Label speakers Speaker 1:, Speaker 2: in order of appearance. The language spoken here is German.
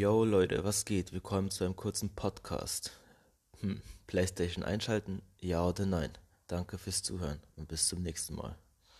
Speaker 1: Yo Leute, was geht? Willkommen zu einem kurzen Podcast. Hm, PlayStation einschalten? Ja oder nein? Danke fürs Zuhören und bis zum nächsten Mal.